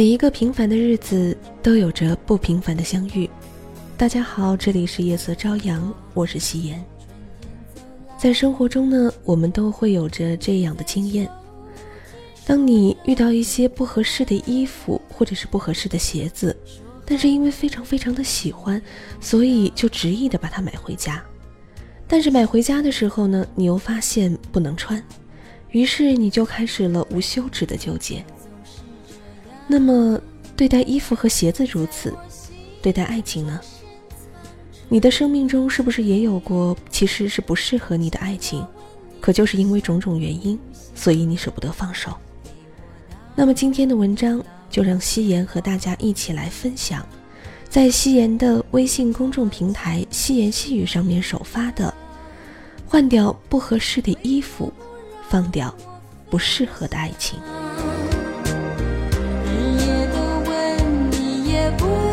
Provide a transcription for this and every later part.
每一个平凡的日子都有着不平凡的相遇。大家好，这里是夜色朝阳，我是夕颜。在生活中呢，我们都会有着这样的经验：当你遇到一些不合适的衣服或者是不合适的鞋子，但是因为非常非常的喜欢，所以就执意的把它买回家。但是买回家的时候呢，你又发现不能穿，于是你就开始了无休止的纠结。那么，对待衣服和鞋子如此，对待爱情呢？你的生命中是不是也有过其实是不适合你的爱情，可就是因为种种原因，所以你舍不得放手？那么今天的文章就让夕颜和大家一起来分享，在夕颜的微信公众平台“夕颜细语”上面首发的：换掉不合适的衣服，放掉不适合的爱情。不。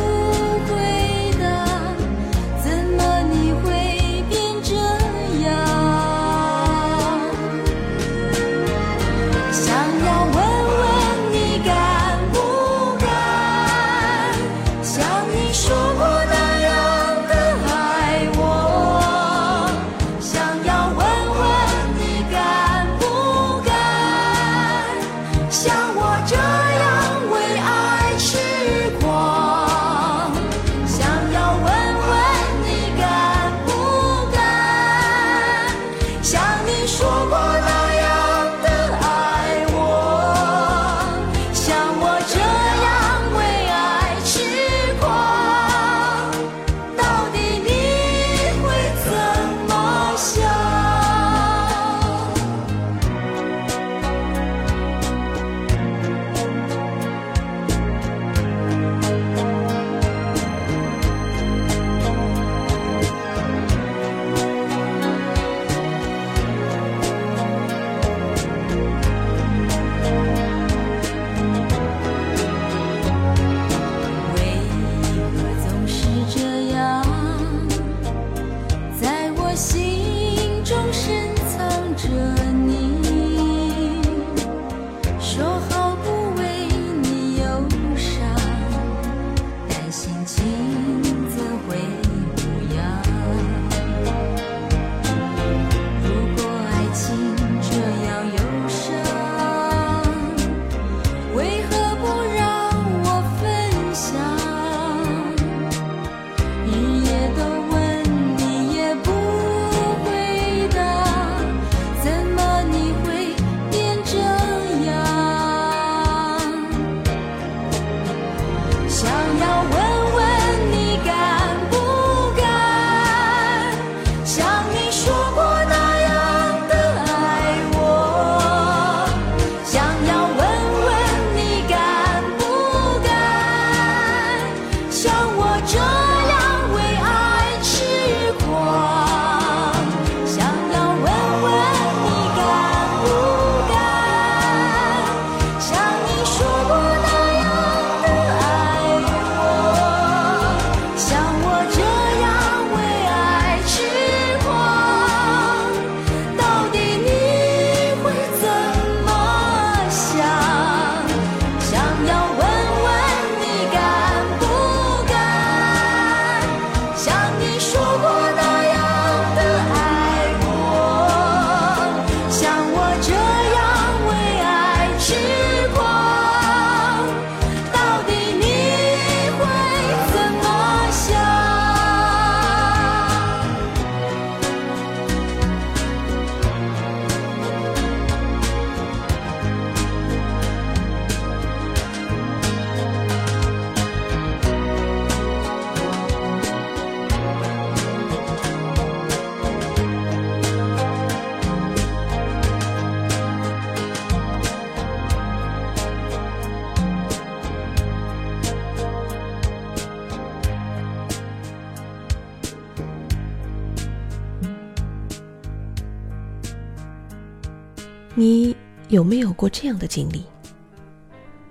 你有没有过这样的经历？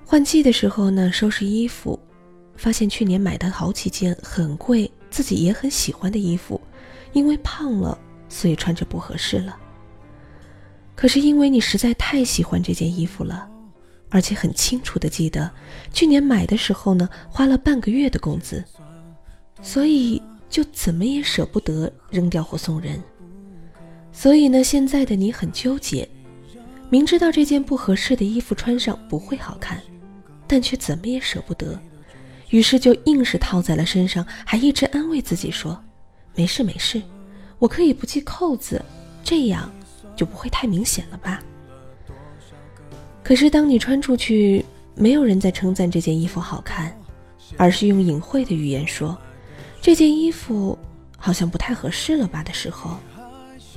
换季的时候呢，收拾衣服，发现去年买的好几件很贵、自己也很喜欢的衣服，因为胖了，所以穿着不合适了。可是因为你实在太喜欢这件衣服了，而且很清楚的记得，去年买的时候呢，花了半个月的工资，所以就怎么也舍不得扔掉或送人。所以呢，现在的你很纠结，明知道这件不合适的衣服穿上不会好看，但却怎么也舍不得，于是就硬是套在了身上，还一直安慰自己说：“没事没事，我可以不系扣子，这样就不会太明显了吧。”可是，当你穿出去，没有人在称赞这件衣服好看，而是用隐晦的语言说：“这件衣服好像不太合适了吧？”的时候，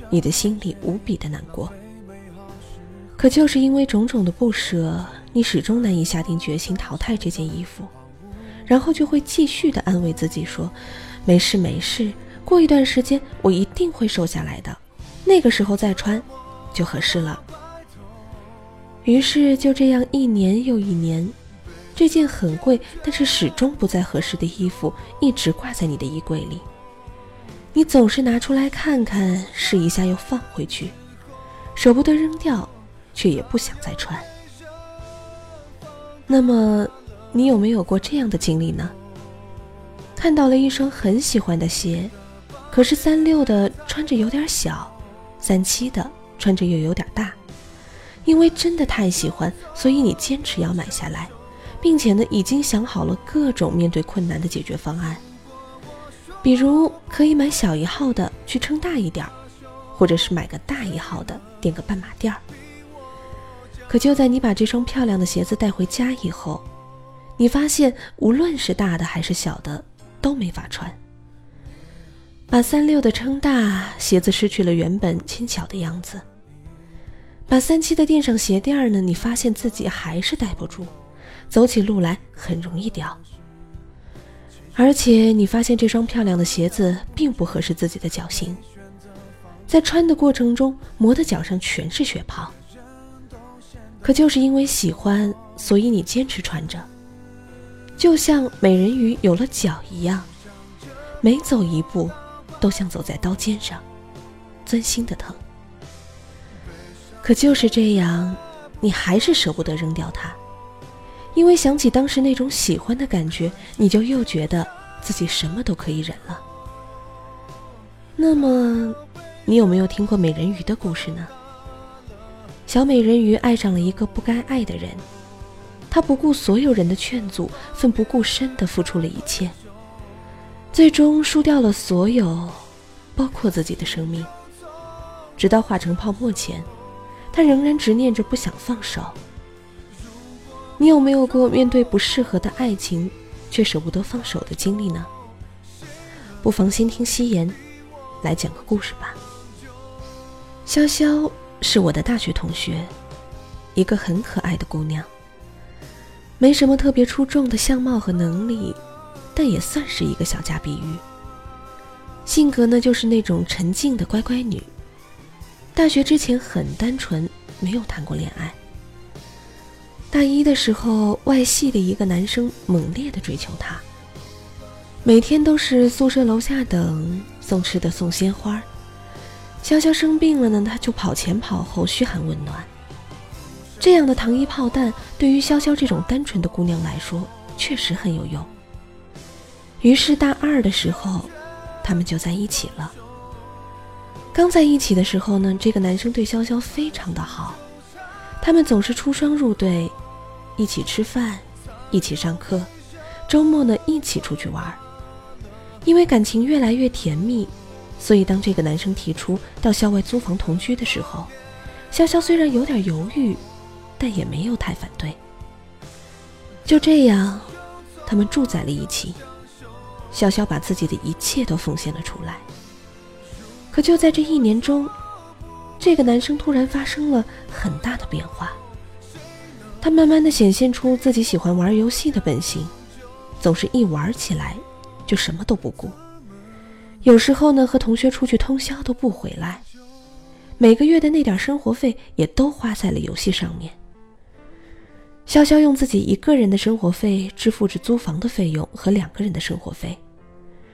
你的心里无比的难过。可就是因为种种的不舍，你始终难以下定决心淘汰这件衣服，然后就会继续的安慰自己说：“没事没事，过一段时间我一定会瘦下来的，那个时候再穿，就合适了。”于是就这样一年又一年，这件很贵但是始终不再合适的衣服一直挂在你的衣柜里。你总是拿出来看看，试一下又放回去，舍不得扔掉，却也不想再穿。那么，你有没有过这样的经历呢？看到了一双很喜欢的鞋，可是三六的穿着有点小，三七的穿着又有点大。因为真的太喜欢，所以你坚持要买下来，并且呢，已经想好了各种面对困难的解决方案。比如可以买小一号的去撑大一点儿，或者是买个大一号的垫个半码垫儿。可就在你把这双漂亮的鞋子带回家以后，你发现无论是大的还是小的都没法穿。把三六的撑大，鞋子失去了原本轻巧的样子。把三七的垫上鞋垫儿呢，你发现自己还是戴不住，走起路来很容易掉。而且你发现这双漂亮的鞋子并不合适自己的脚型，在穿的过程中磨的脚上全是血泡。可就是因为喜欢，所以你坚持穿着，就像美人鱼有了脚一样，每走一步都像走在刀尖上，钻心的疼。可就是这样，你还是舍不得扔掉它，因为想起当时那种喜欢的感觉，你就又觉得自己什么都可以忍了。那么，你有没有听过美人鱼的故事呢？小美人鱼爱上了一个不该爱的人，她不顾所有人的劝阻，奋不顾身地付出了一切，最终输掉了所有，包括自己的生命，直到化成泡沫前。他仍然执念着不想放手。你有没有过面对不适合的爱情，却舍不得放手的经历呢？不妨先听夕颜来讲个故事吧。潇潇是我的大学同学，一个很可爱的姑娘，没什么特别出众的相貌和能力，但也算是一个小家碧玉。性格呢，就是那种沉静的乖乖女。大学之前很单纯，没有谈过恋爱。大一的时候，外系的一个男生猛烈的追求她，每天都是宿舍楼下等，送吃的送鲜花。潇潇生病了呢，他就跑前跑后嘘寒问暖。这样的糖衣炮弹，对于潇潇这种单纯的姑娘来说，确实很有用。于是大二的时候，他们就在一起了。刚在一起的时候呢，这个男生对潇潇非常的好，他们总是出双入对，一起吃饭，一起上课，周末呢一起出去玩。因为感情越来越甜蜜，所以当这个男生提出到校外租房同居的时候，潇潇虽然有点犹豫，但也没有太反对。就这样，他们住在了一起，潇潇把自己的一切都奉献了出来。可就在这一年中，这个男生突然发生了很大的变化。他慢慢的显现出自己喜欢玩游戏的本性，总是一玩起来就什么都不顾。有时候呢，和同学出去通宵都不回来，每个月的那点生活费也都花在了游戏上面。潇潇用自己一个人的生活费支付着租房的费用和两个人的生活费，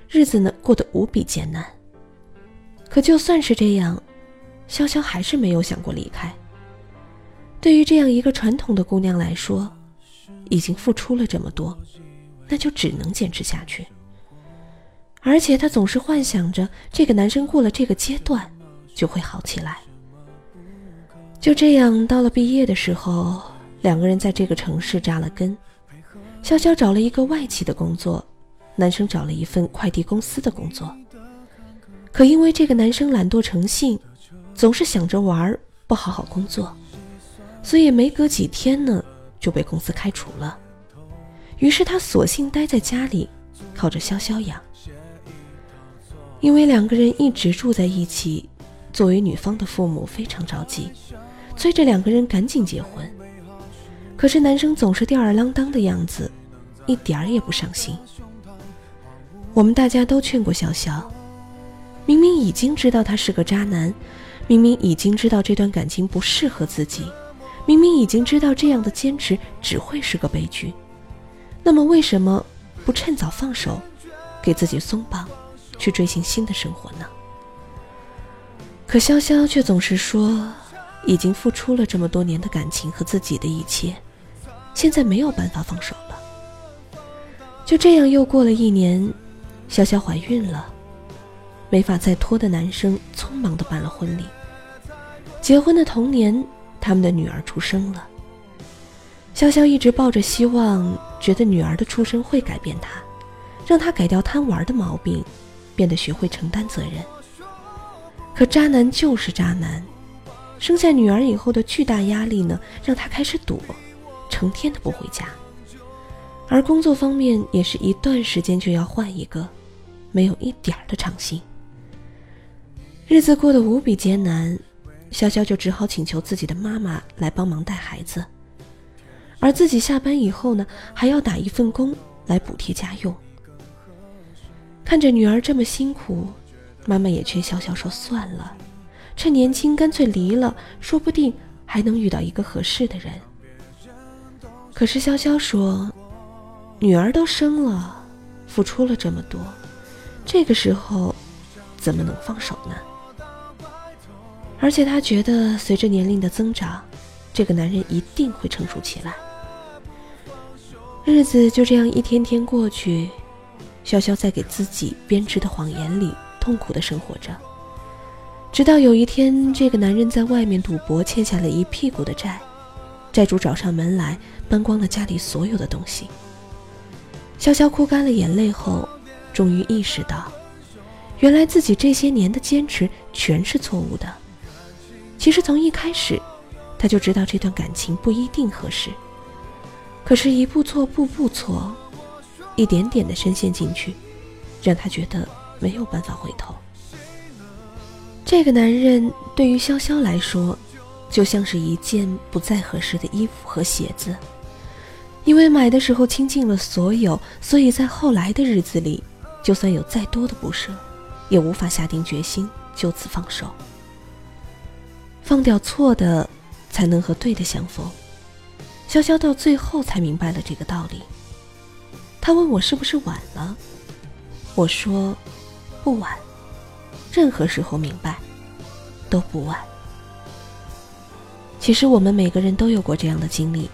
日子呢过得无比艰难。可就算是这样，潇潇还是没有想过离开。对于这样一个传统的姑娘来说，已经付出了这么多，那就只能坚持下去。而且她总是幻想着这个男生过了这个阶段就会好起来。就这样，到了毕业的时候，两个人在这个城市扎了根。潇潇找了一个外企的工作，男生找了一份快递公司的工作。可因为这个男生懒惰成性，总是想着玩，不好好工作，所以没隔几天呢就被公司开除了。于是他索性待在家里，靠着潇潇养。因为两个人一直住在一起，作为女方的父母非常着急，催着两个人赶紧结婚。可是男生总是吊儿郎当的样子，一点儿也不上心。我们大家都劝过潇潇，明明已经知道他是个渣男，明明已经知道这段感情不适合自己，明明已经知道这样的坚持只会是个悲剧，那么为什么不趁早放手，给自己松绑？去追寻新的生活呢？可潇潇却总是说，已经付出了这么多年的感情和自己的一切，现在没有办法放手了。就这样又过了一年，潇潇怀孕了，没法再拖的男生匆忙的办了婚礼。结婚的同年，他们的女儿出生了。潇潇一直抱着希望，觉得女儿的出生会改变他，让他改掉贪玩的毛病。变得学会承担责任。可渣男就是渣男，生下女儿以后的巨大压力呢，让他开始躲，成天的不回家。而工作方面也是一段时间就要换一个，没有一点儿的长心。日子过得无比艰难，潇潇就只好请求自己的妈妈来帮忙带孩子，而自己下班以后呢，还要打一份工来补贴家用。看着女儿这么辛苦，妈妈也劝潇潇说：“算了，趁年轻干脆离了，说不定还能遇到一个合适的人。”可是潇潇说：“女儿都生了，付出了这么多，这个时候怎么能放手呢？而且她觉得随着年龄的增长，这个男人一定会成熟起来。”日子就这样一天天过去。潇潇在给自己编织的谎言里痛苦的生活着，直到有一天，这个男人在外面赌博，欠下了一屁股的债，债主找上门来，搬光了家里所有的东西。潇潇哭干了眼泪后，终于意识到，原来自己这些年的坚持全是错误的。其实从一开始，他就知道这段感情不一定合适，可是，一步错，步步错。一点点的深陷进去，让他觉得没有办法回头。这个男人对于潇潇来说，就像是一件不再合适的衣服和鞋子，因为买的时候倾尽了所有，所以在后来的日子里，就算有再多的不舍，也无法下定决心就此放手。放掉错的，才能和对的相逢。潇潇到最后才明白了这个道理。他问我是不是晚了，我说不晚，任何时候明白都不晚。其实我们每个人都有过这样的经历，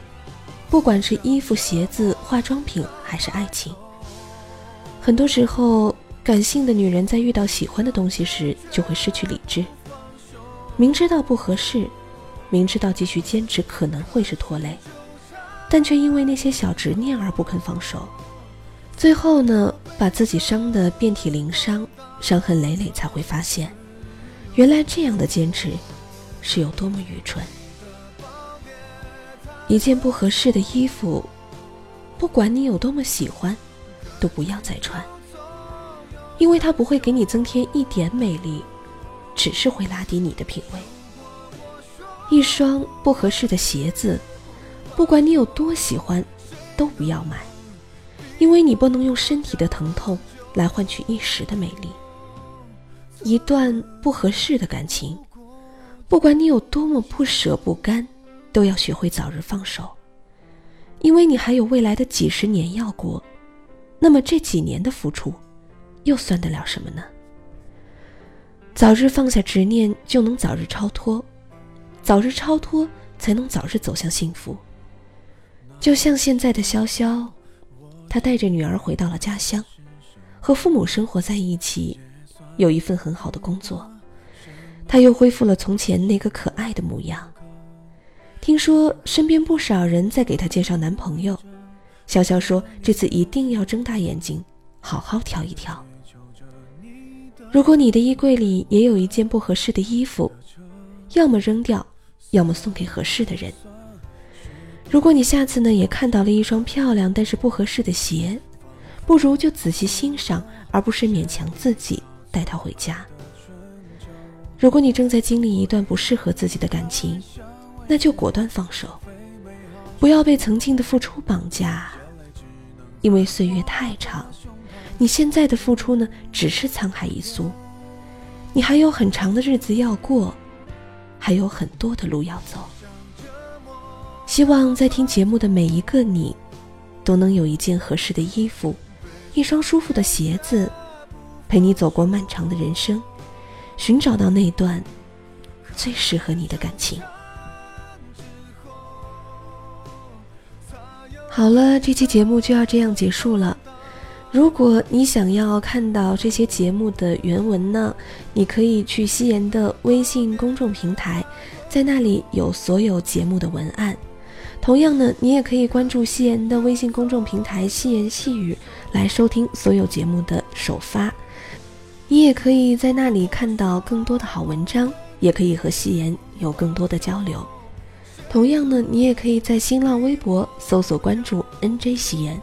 不管是衣服、鞋子、化妆品，还是爱情。很多时候，感性的女人在遇到喜欢的东西时，就会失去理智，明知道不合适，明知道继续坚持可能会是拖累，但却因为那些小执念而不肯放手。最后呢，把自己伤得遍体鳞伤，伤痕累累，才会发现，原来这样的坚持是有多么愚蠢。一件不合适的衣服，不管你有多么喜欢，都不要再穿，因为它不会给你增添一点美丽，只是会拉低你的品味。一双不合适的鞋子，不管你有多喜欢，都不要买。因为你不能用身体的疼痛来换取一时的美丽。一段不合适的感情，不管你有多么不舍不甘，都要学会早日放手。因为你还有未来的几十年要过，那么这几年的付出，又算得了什么呢？早日放下执念，就能早日超脱；早日超脱，才能早日走向幸福。就像现在的潇潇，他带着女儿回到了家乡，和父母生活在一起，有一份很好的工作，他又恢复了从前那个可爱的模样。听说身边不少人在给他介绍男朋友，潇潇说这次一定要睁大眼睛，好好挑一挑。如果你的衣柜里也有一件不合适的衣服，要么扔掉，要么送给合适的人。如果你下次呢也看到了一双漂亮但是不合适的鞋，不如就仔细欣赏，而不是勉强自己带它回家。如果你正在经历一段不适合自己的感情，那就果断放手，不要被曾经的付出绑架，因为岁月太长，你现在的付出呢，只是沧海一粟，你还有很长的日子要过，还有很多的路要走。希望在听节目的每一个你，都能有一件合适的衣服，一双舒服的鞋子，陪你走过漫长的人生，寻找到那段最适合你的感情。好了，这期节目就要这样结束了。如果你想要看到这些节目的原文呢，你可以去夕颜的微信公众平台，在那里有所有节目的文案。同样呢，你也可以关注夕颜的微信公众平台“夕颜细语”来收听所有节目的首发。你也可以在那里看到更多的好文章，也可以和夕颜有更多的交流。同样呢，你也可以在新浪微博搜索关注 NJ 夕颜，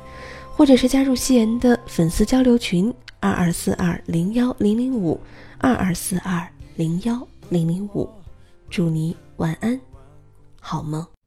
或者是加入夕颜的粉丝交流群二二四二零幺零零五二二四二零幺零零五。祝你晚安，好梦。